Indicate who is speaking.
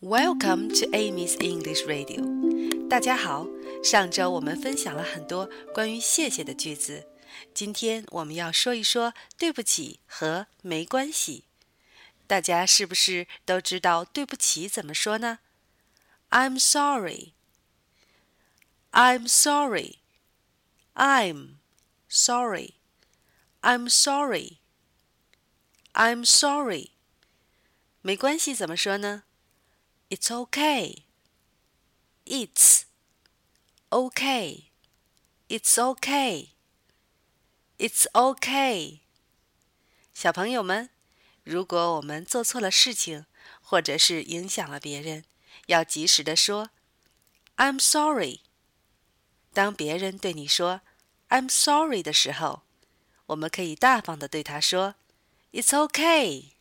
Speaker 1: Welcome to Amy's English Radio。大家好，上周我们分享了很多关于谢谢的句子，今天我们要说一说对不起和没关系。大家是不是都知道对不起怎么说呢？I'm sorry. I'm sorry. I'm sorry. I'm sorry. I'm sorry. 没关系怎么说呢 ？it's okay. It's okay. It's okay. It's okay. 小朋友们，如果我们做错了事情，或者是影响了别人，要及时的说 "I'm sorry"。当别人对你说 "I'm sorry" 的时候，我们可以大方的对他说 "It's okay"。